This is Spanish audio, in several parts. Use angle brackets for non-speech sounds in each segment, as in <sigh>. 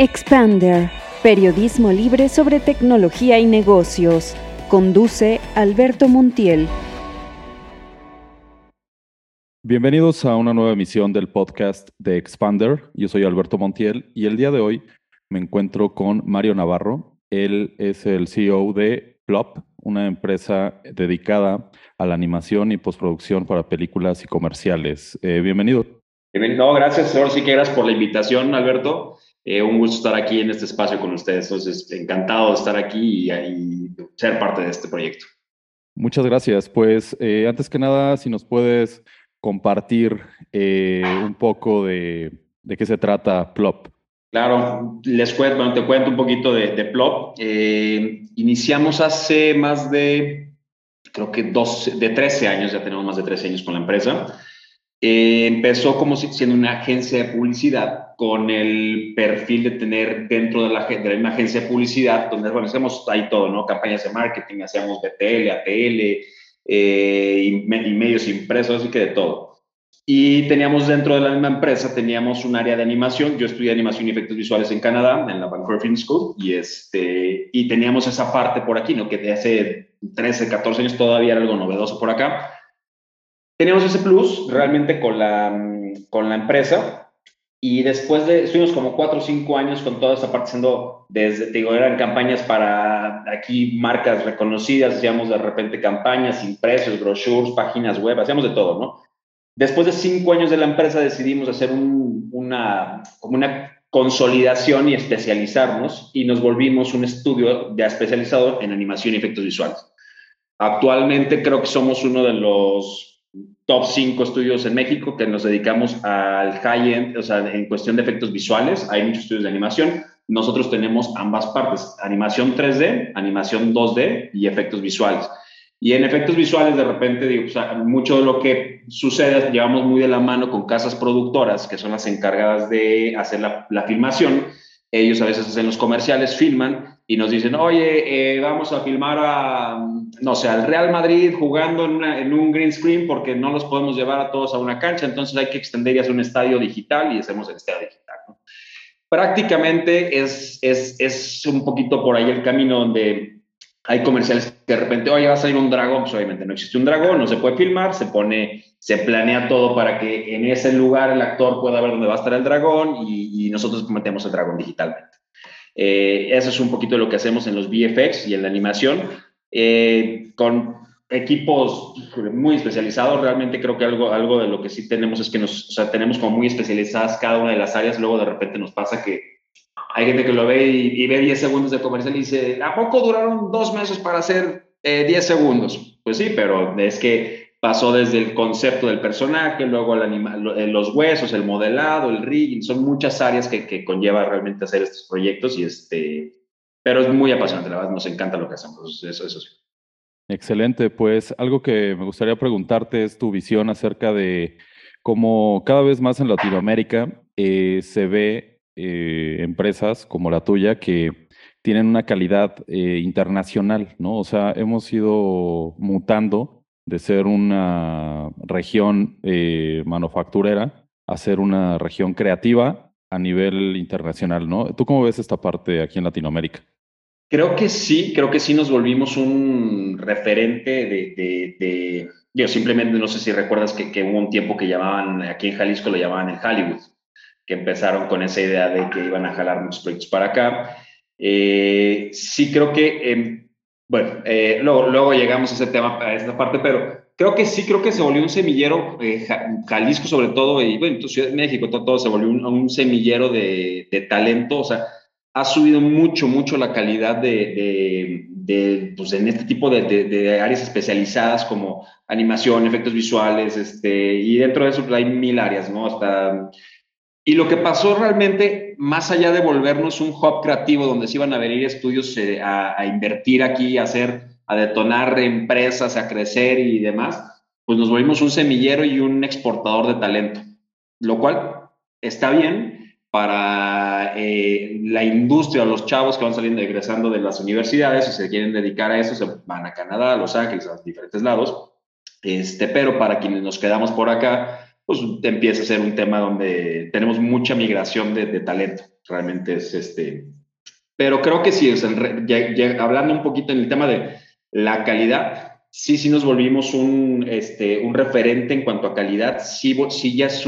Expander, periodismo libre sobre tecnología y negocios. Conduce Alberto Montiel. Bienvenidos a una nueva emisión del podcast de Expander. Yo soy Alberto Montiel y el día de hoy me encuentro con Mario Navarro. Él es el CEO de Plop, una empresa dedicada a la animación y postproducción para películas y comerciales. Eh, bienvenido. No, gracias. Ahora sí que gracias por la invitación, Alberto. Eh, un gusto estar aquí en este espacio con ustedes. Entonces, encantado de estar aquí y, ser parte de este proyecto. Muchas gracias. Pues eh, antes que nada, si nos puedes compartir eh, un poco de, de, qué se trata Plop. Claro, les cuento, bueno, te cuento un poquito de, de Plop. iniciamos hace más de, creo que dos, de 13 años, ya tenemos más de 13 años con la empresa. Eh, empezó como siendo una agencia de publicidad con el perfil de tener dentro de la, de una agencia de publicidad, donde bueno, hacemos ahí todo, ¿no? Campañas de marketing, hacíamos BTL, ATL eh, y, medios impresos, así que de todo. Y teníamos dentro de la misma empresa, teníamos un área de animación. Yo estudié animación y efectos visuales en Canadá, en la Vancouver Film School, y, este, y teníamos esa parte por aquí, ¿no? Que de hace 13, 14 años todavía era algo novedoso por acá teníamos ese plus realmente con la, con la empresa y después de, estuvimos como cuatro o cinco años con toda esa parte siendo, desde, digo, eran campañas para aquí marcas reconocidas, hacíamos de repente campañas, impresos, brochures, páginas web, hacíamos de todo, ¿no? Después de cinco años de la empresa decidimos hacer una, como una consolidación y especializarnos y nos volvimos un estudio ya especializado en animación y efectos visuales. Actualmente creo que somos uno de los top 5 estudios en México que nos dedicamos al high-end, o sea, en cuestión de efectos visuales. Hay muchos estudios de animación. Nosotros tenemos ambas partes, animación 3D, animación 2D y efectos visuales. Y en efectos visuales, de repente, digo, mucho de lo que sucede, llevamos muy de la mano con casas productoras, que son las encargadas de hacer la, la filmación. Ellos a veces hacen los comerciales, filman y nos dicen, oye, eh, vamos a filmar a, no sé, al Real Madrid jugando en, un green screen porque no los podemos llevar a todos a una cancha, entonces hay que extender y hacer un estadio digital y hacemos el estadio digital. Prácticamente es, es, es, un poquito por ahí el camino donde hay comerciales que de repente, oye, va a salir un dragón, pues obviamente no existe un dragón, no se puede filmar, se pone, se planea todo para que en ese lugar el actor pueda ver dónde va a estar el dragón y, y nosotros metemos el dragón digitalmente. Eh, eso es un poquito lo que hacemos en los VFX y en la animación. Eh, con equipos muy especializados, realmente creo que algo, algo de lo que sí tenemos es que nos, o sea, tenemos como muy especializadas cada una de las áreas, luego de repente nos pasa que hay gente que lo ve y, ve 10 segundos de comercial y dice, ¿a poco duraron dos meses para hacer 10 eh, segundos? Pues sí, pero es que pasó desde el concepto del personaje, luego el animal, eh, los huesos, el modelado, el rigging, son muchas áreas que, que, conlleva realmente hacer estos proyectos y este, pero es muy apasionante, la verdad, nos encanta lo que hacemos, eso, eso sí. Excelente, pues algo que me gustaría preguntarte es tu visión acerca de cómo cada vez más en Latinoamérica eh, se ve eh, empresas como la tuya que tienen una calidad internacional, ¿no? O sea, hemos ido mutando de ser una región eh, manufacturera a ser una región creativa a nivel internacional, ¿no? ¿Tú cómo ves esta parte aquí en Latinoamérica? Creo que sí, creo que sí nos volvimos un referente de, de, yo simplemente no sé si recuerdas que, que, hubo un tiempo que llamaban, aquí en Jalisco lo llamaban el Hollywood, que empezaron con esa idea de que iban a jalar muchos proyectos para acá. Eh, sí creo que em, bueno, eh, luego, luego, llegamos a ese tema, a esta parte, pero creo que sí, creo que se volvió un semillero, eh, Jalisco sobre todo, y bueno, Ciudad de México, todo, se volvió un, semillero de, de, talento, o sea, ha subido mucho, mucho la calidad de, de, pues en este tipo de, áreas especializadas como animación, efectos visuales, este, y dentro de eso pues, hay mil áreas, ¿no? Hasta y lo que pasó realmente, más allá de volvernos un hub creativo donde se iban a venir estudios eh, a, invertir aquí, a hacer, a detonar empresas, a crecer y demás, pues nos volvimos un semillero y un exportador de talento, lo cual está bien para eh, la industria, los chavos que van saliendo, egresando de las universidades y se quieren dedicar a eso, se van a Canadá, a Los Ángeles, a diferentes lados, este, pero para quienes nos quedamos por acá, pues empieza a ser un tema donde tenemos mucha migración de, talento. Realmente es este, pero creo que sí, hablando un poquito en el tema de la calidad, sí, sí nos volvimos un, este, un referente en cuanto a calidad. Sí, sí ya, es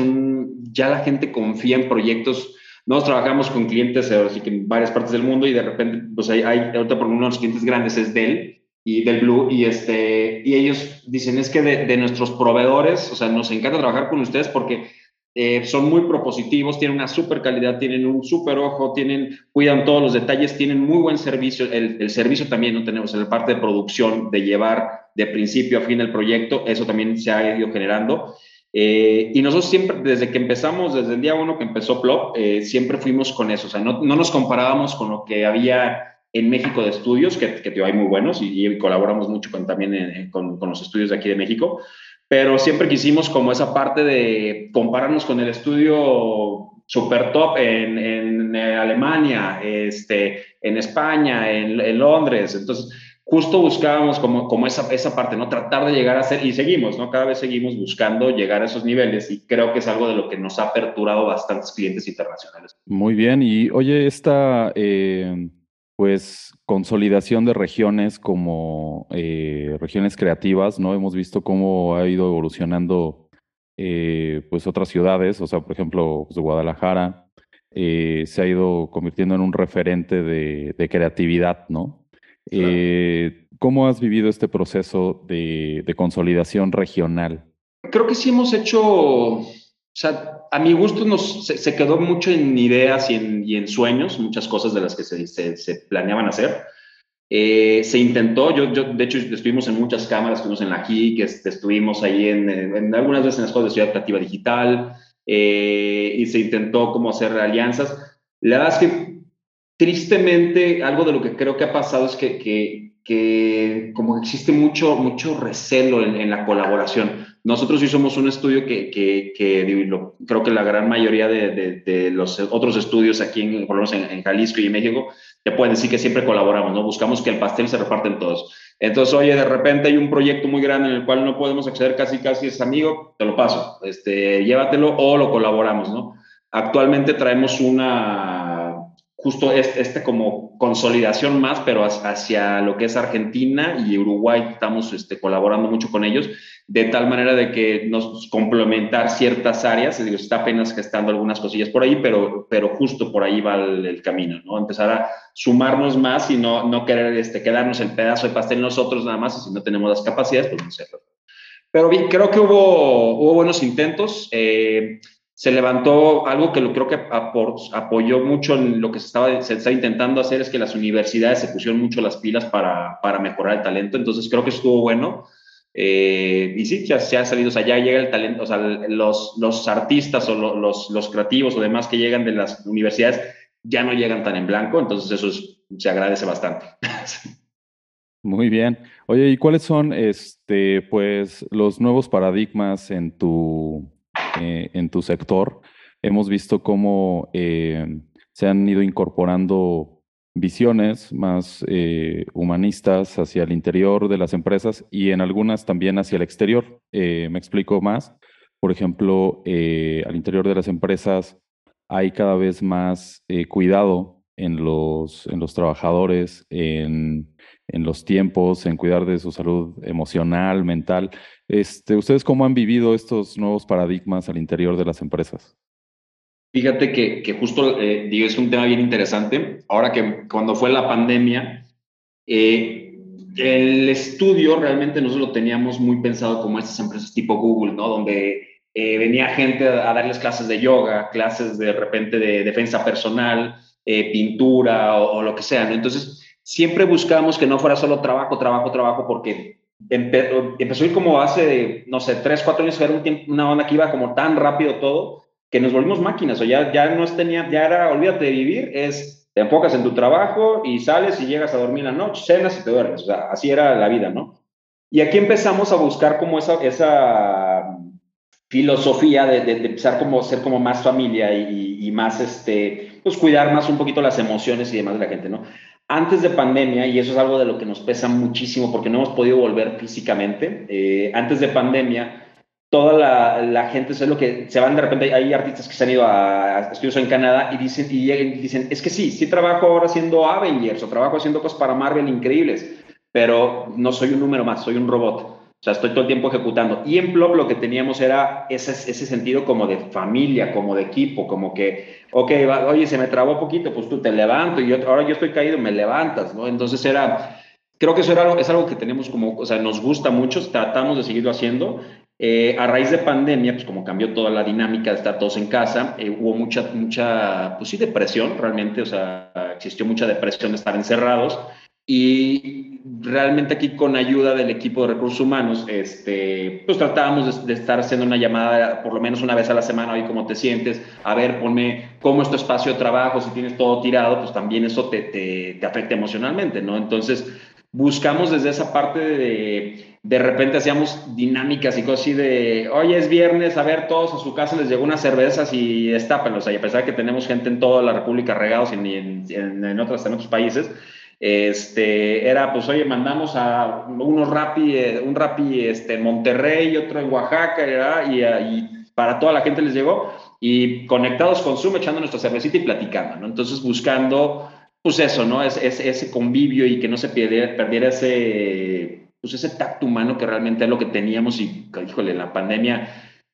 ya la gente confía en proyectos. Nosotros trabajamos con clientes que en varias partes del mundo y de repente, pues hay, hay ahorita por uno de los clientes grandes es Dell y del Blue y este y ellos dicen es que de, de nuestros proveedores, o sea, nos encanta trabajar con ustedes porque eh, son muy propositivos, tienen una super calidad, tienen un super ojo, tienen, cuidan todos los detalles, tienen muy buen servicio. El, servicio también no tenemos en la parte de producción, de llevar de principio a fin el proyecto, eso también se ha ido generando. Eh, y nosotros siempre, desde que empezamos, desde el día uno que empezó Plop, eh, siempre fuimos con eso. O sea, no, no, nos comparábamos con lo que había en México de estudios, que, que hay muy buenos y, colaboramos mucho con, también con, con los estudios de aquí de México pero siempre quisimos como esa parte de compararnos con el estudio super top en, en Alemania, este, en España, en, en, Londres. Entonces, justo buscábamos como, como esa, esa parte, ¿no? Tratar de llegar a ser, y seguimos, ¿no? Cada vez seguimos buscando llegar a esos niveles y creo que es algo de lo que nos ha aperturado bastantes clientes internacionales. Muy bien, y oye, esta... Eh pues consolidación de regiones como eh, regiones creativas, ¿no? Hemos visto cómo ha ido evolucionando eh, pues otras ciudades, o sea, por ejemplo, pues, Guadalajara, eh, se ha ido convirtiendo en un referente de, creatividad, ¿no? ¿Cómo has vivido este proceso de, de consolidación regional? Creo que sí hemos hecho sea, a mi gusto nos, se, quedó mucho en ideas y en, sueños, muchas cosas de las que se, planeaban hacer. Eh, se intentó, yo, yo, de hecho estuvimos en muchas cámaras, estuvimos en la GIC, estuvimos ahí en, algunas veces en la Escuela de Ciudad Creativa Digital eh, y se intentó como hacer alianzas. La verdad es que tristemente algo de lo que creo que ha pasado es que, que, que como existe mucho, mucho recelo en la colaboración. Nosotros somos un estudio que, que, creo que la gran mayoría de, de, los otros estudios aquí, en, menos en, Jalisco y en México, te pueden decir que siempre colaboramos, ¿no? Buscamos que el pastel se reparten todos. Entonces, oye, de repente hay un proyecto muy grande en el cual no podemos acceder casi, casi es amigo, te lo paso, este, llévatelo o lo colaboramos, ¿no? Actualmente traemos una, justo este, como consolidación más, pero hacia lo que es Argentina y Uruguay, estamos este, colaborando mucho con ellos, de tal manera de que nos complementar ciertas áreas, digo, está apenas gestando algunas cosillas por ahí, pero, pero justo por ahí va el, camino, ¿no? Empezar a sumarnos más y no, no querer este, quedarnos el pedazo de pastel nosotros nada más, y si no tenemos las capacidades, pues no hacerlo. Pero bien, creo que hubo, hubo buenos intentos. Eh, se levantó algo que lo creo que apoyó mucho en lo que se estaba, se intentando hacer es que las universidades se pusieron mucho las pilas para, para mejorar el talento, entonces creo que estuvo bueno. Eh, y sí, ya se ha salido, o sea, ya llega el talento, o sea, los, los artistas o los, los creativos o demás que llegan de las universidades ya no llegan tan en blanco, entonces eso se agradece bastante. Muy bien. Oye, ¿y cuáles son este, pues, los nuevos paradigmas en tu, eh, en tu sector, hemos visto cómo eh, se han ido incorporando visiones más eh, humanistas hacia el interior de las empresas y en algunas también hacia el exterior. me explico más. Por ejemplo, al interior de las empresas hay cada vez más cuidado en los, en los trabajadores, en, en los tiempos, en cuidar de su salud emocional, mental. Este, ¿Ustedes cómo han vivido estos nuevos paradigmas al interior de las empresas? Fíjate que, que justo, eh, digo, es un tema bien interesante. Ahora que cuando fue la pandemia, eh, el estudio realmente nosotros lo teníamos muy pensado como estas empresas tipo Google, ¿no? Donde eh, venía gente a, darles clases de yoga, clases de repente de defensa personal, pintura o, o, lo que sea, ¿no? Entonces, siempre buscamos que no fuera solo trabajo, trabajo, trabajo, porque empezó a ir como hace, no sé, tres, cuatro años, era una onda que iba como tan rápido todo, que nos volvimos máquinas, o ya, ya no tenía, ya era, olvídate de vivir, es, te enfocas en tu trabajo y sales y llegas a dormir la noche, cenas y te duermes, o sea, así era la vida, ¿no? Y aquí empezamos a buscar como esa, esa filosofía de, de, empezar como ser como más familia y, y, más, este, pues cuidar más un poquito las emociones y demás de la gente, ¿no? Antes de pandemia, y eso es algo de lo que nos pesa muchísimo porque no hemos podido volver físicamente, eh, antes de pandemia toda la, la, gente, es lo que se van de repente, hay artistas que se han ido a, estudios en Canadá y dicen, y dicen, es que sí, sí trabajo ahora haciendo Avengers o trabajo haciendo cosas para Marvel increíbles, pero no soy un número más, soy un robot. O sea, estoy todo el tiempo ejecutando. Y en Plop lo que teníamos era ese, ese sentido como de familia, como de equipo, como que, ok, oye, se me trabó poquito, pues tú te levanto y yo, ahora yo estoy caído, me levantas, ¿no? Entonces era, creo que eso era algo, es algo que tenemos como, o sea, nos gusta mucho, tratamos de seguirlo haciendo eh, a raíz de pandemia, pues como cambió toda la dinámica de estar todos en casa, eh, hubo mucha, mucha, pues sí, depresión realmente, o sea, existió mucha depresión de estar encerrados y realmente aquí con ayuda del equipo de recursos humanos, este, pues tratábamos de, estar haciendo una llamada por lo menos una vez a la semana, oye, ¿cómo te sientes? A ver, ponme cómo es tu espacio de trabajo, si tienes todo tirado, pues también eso te, te, te afecta emocionalmente, ¿no? Entonces, buscamos desde esa parte de de repente hacíamos dinámicas y cosas así de, hoy es viernes, a ver, todos a su casa les llegó unas cervezas y destápenlos. O sea, a pesar de que tenemos gente en toda la República regados y en, en, en, otras, en otros países, este, era, pues, oye, mandamos a unos rapi, eh, un rapi este, en Monterrey, otro en Oaxaca, y, y, para toda la gente les llegó, y conectados con Zoom, echando nuestra cervecita y platicando, ¿no? Entonces, buscando, pues eso, ¿no? Es, es, ese convivio y que no se perdiera, perdiera ese pues ese tacto humano que realmente es lo que teníamos y, híjole, en la pandemia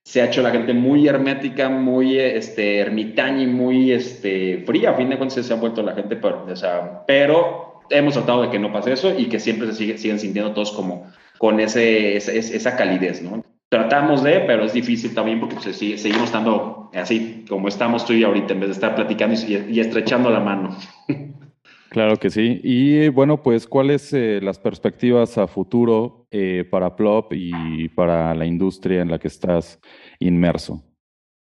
se ha hecho la gente muy hermética, muy este, ermitaña y muy este, fría. A fin de cuentas se ha vuelto la gente, pero, o sea, pero hemos tratado de que no pase eso y que siempre se sigue, siguen sintiendo todos como con ese, esa, calidez, ¿no? Tratamos de, pero es difícil también porque pues, seguimos estando así como estamos tú y ahorita, en vez de estar platicando y, y estrechando la mano. <laughs> Claro que sí. Y bueno, pues, ¿cuáles eh, las perspectivas a futuro eh, para Plop y para la industria en la que estás inmerso?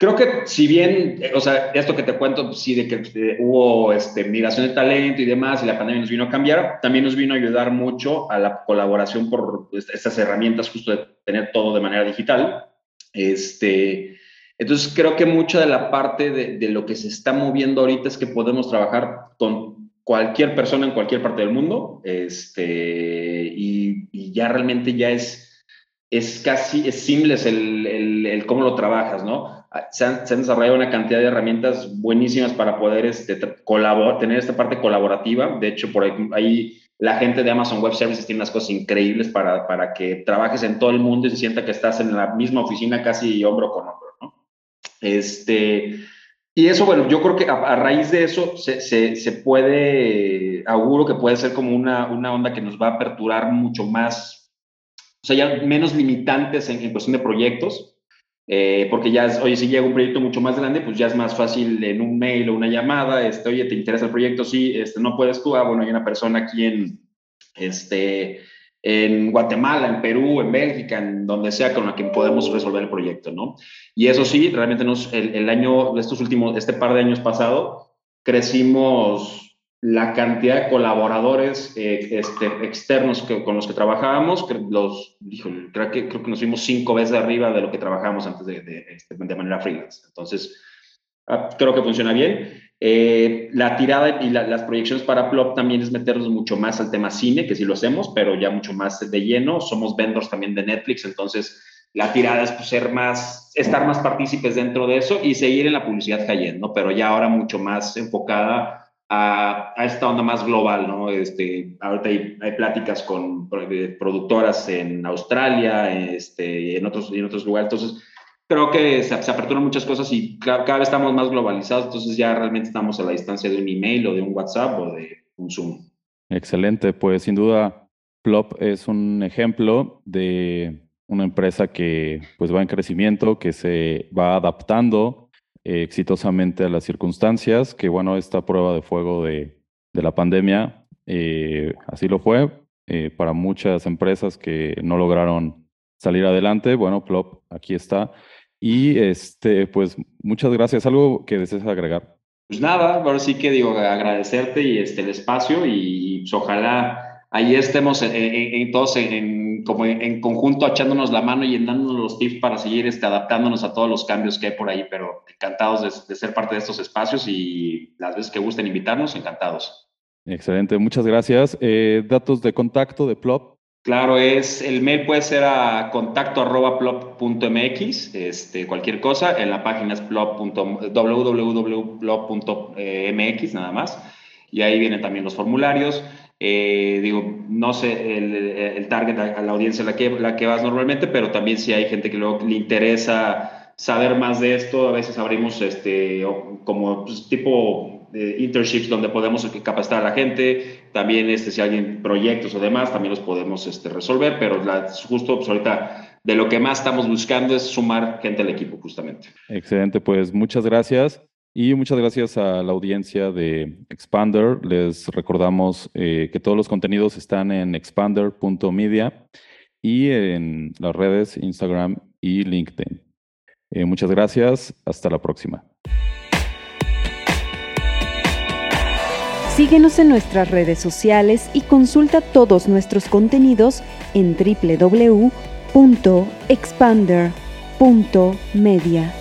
Creo que si bien, eh, o sea, esto que te cuento, sí, de que hubo este, migración de talento y demás, y la pandemia nos vino a cambiar, también nos vino a ayudar mucho a la colaboración por estas herramientas, justo de tener todo de manera digital. Este, entonces, creo que mucha de la parte de, de lo que se está moviendo ahorita es que podemos trabajar con cualquier persona en cualquier parte del mundo, este, y, ya realmente ya es, es casi, es seamless el, el, cómo lo trabajas, ¿no? Se han, se han, desarrollado una cantidad de herramientas buenísimas para poder este, colaborar, tener esta parte colaborativa. De hecho, por ahí, ahí, la gente de Amazon Web Services tiene unas cosas increíbles para, para que trabajes en todo el mundo y se sienta que estás en la misma oficina casi hombro con hombro, ¿no? Este, y eso, bueno, yo creo que a, raíz de eso se, se, puede, auguro que puede ser como una, una onda que nos va a aperturar mucho más, o sea, ya menos limitantes en, en cuestión de proyectos, eh, porque ya, es, oye, si llega un proyecto mucho más grande, pues ya es más fácil en un mail o una llamada, este, oye, ¿te interesa el proyecto? Sí, este, no puedes tú, ah, bueno, hay una persona aquí en, este, en Guatemala, en Perú, en Bélgica, en donde sea con la que podemos resolver el proyecto, ¿no? Y eso sí, realmente nos, el, el año, estos últimos, este par de años pasado, crecimos la cantidad de colaboradores eh, este, externos que, con los que trabajábamos, los, creo, que, creo nos fuimos cinco veces arriba de lo que trabajábamos antes de, de, este, de manera freelance. Entonces, ah, creo que funciona bien. Eh, la tirada y las proyecciones para Plop también es meternos mucho más al tema cine, que sí lo hacemos, pero ya mucho más de lleno. Somos vendors también de Netflix, entonces la tirada es pues, ser más, estar más partícipes dentro de eso y seguir en la publicidad cayendo, Pero ya ahora mucho más enfocada a, a, esta onda más global, ¿no? Este, ahorita hay, hay, pláticas con productoras en Australia, este, en otros, en otros lugares. Entonces, creo que se, se, aperturan muchas cosas y cada, cada, vez estamos más globalizados, entonces ya realmente estamos a la distancia de un email o de un WhatsApp o de un Zoom. Excelente, pues sin duda Plop es un ejemplo de una empresa que pues va en crecimiento, que se va adaptando eh, exitosamente a las circunstancias, que bueno, esta prueba de fuego de, de la pandemia eh, así lo fue eh, para muchas empresas que no lograron salir adelante. Bueno, Plop aquí está y este, pues muchas gracias. ¿Algo que desees agregar? Pues nada, ahora sí que digo agradecerte y este, el espacio y, pues, ojalá ahí estemos en, todos en, como en, conjunto echándonos la mano y dándonos los tips para seguir este, adaptándonos a todos los cambios que hay por ahí, pero encantados de, ser parte de estos espacios y las veces que gusten invitarnos, encantados. Excelente, muchas gracias. Eh, datos de contacto de Plop. Claro, es el mail puede ser a contacto arroba plop.mx, este, cualquier cosa, en la página es www.plop.mx nada más, y ahí vienen también los formularios. Eh, digo, no sé el, target a, la audiencia a la que, la que vas normalmente, pero también si hay gente que luego le interesa saber más de esto, a veces abrimos este, como pues, tipo internships donde podemos capacitar a la gente, también este, si alguien proyectos o demás, también los podemos este, resolver, pero la, justo pues, ahorita de lo que más estamos buscando es sumar gente al equipo justamente. Excelente, pues muchas gracias. Y muchas gracias a la audiencia de Expander. Les recordamos eh, que todos los contenidos están en expander.media y en las redes Instagram y LinkedIn. Eh, muchas gracias. Hasta la próxima. Síguenos en nuestras redes sociales y consulta todos nuestros contenidos en www.expander.media.